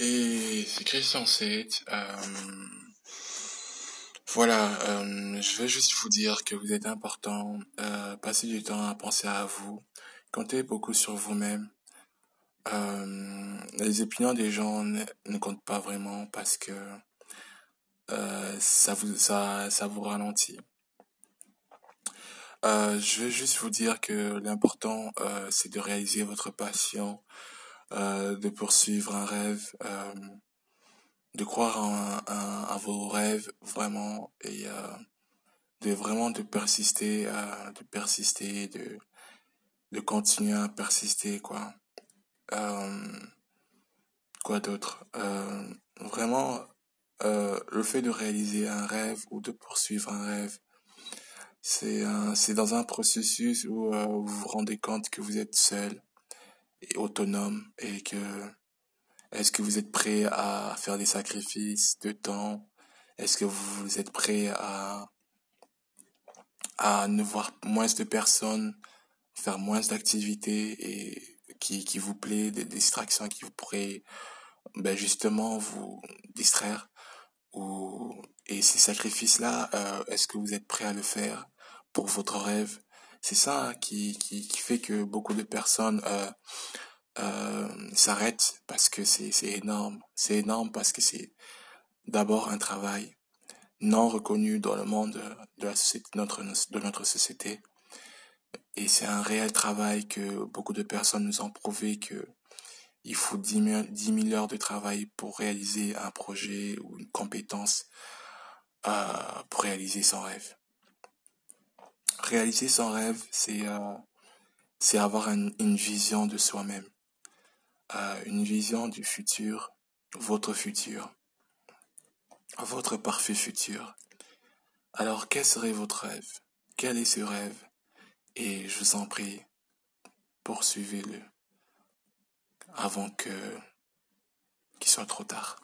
Et c'est Christian 7. Euh, voilà, euh, je vais juste vous dire que vous êtes important. Euh, passez du temps à penser à vous. Comptez beaucoup sur vous-même. Les opinions des gens ne, ne comptent pas vraiment parce que ça vous ça ça vous ralentit. Je vais juste vous dire que l'important c'est de réaliser votre passion, euh, de poursuivre un rêve, euh, de croire en, à vos rêves vraiment et euh, de vraiment de persister, de persister, de de continuer à persister quoi. Quoi d'autre? Vraiment le fait de réaliser un rêve ou de poursuivre un rêve, c'est c'est dans un processus où vous vous rendez compte que vous êtes seul et autonome et que est-ce que vous êtes prêt à faire des sacrifices de temps? Est-ce que vous êtes prêt à, à ne voir moins de personnes, faire moins d'activités et qui, qui vous plaît, des distractions qui vous pourraient ben justement vous distraire? Ou, et ces sacrifices-là, euh, est-ce que vous êtes prêt à le faire pour votre rêve? C'est ça qui, qui, fait que beaucoup de personnes euh, euh, s'arrêtent parce que c'est, énorme. C'est énorme parce que c'est d'abord un travail non reconnu dans le monde de la société, notre, de notre société. Et c'est un réel travail que beaucoup de personnes nous ont prouvé que il faut dix mille dix mille heures de travail pour réaliser un projet ou une compétence, euh, pour réaliser son rêve. Réaliser son rêve, c'est euh, avoir un- une vision de soi-même, euh, une vision du futur, votre futur, votre parfait futur. Alors, quel serait votre rêve? Quel est ce rêve? Et je vous en prie, poursuivez-le avant que qu'il soit trop tard.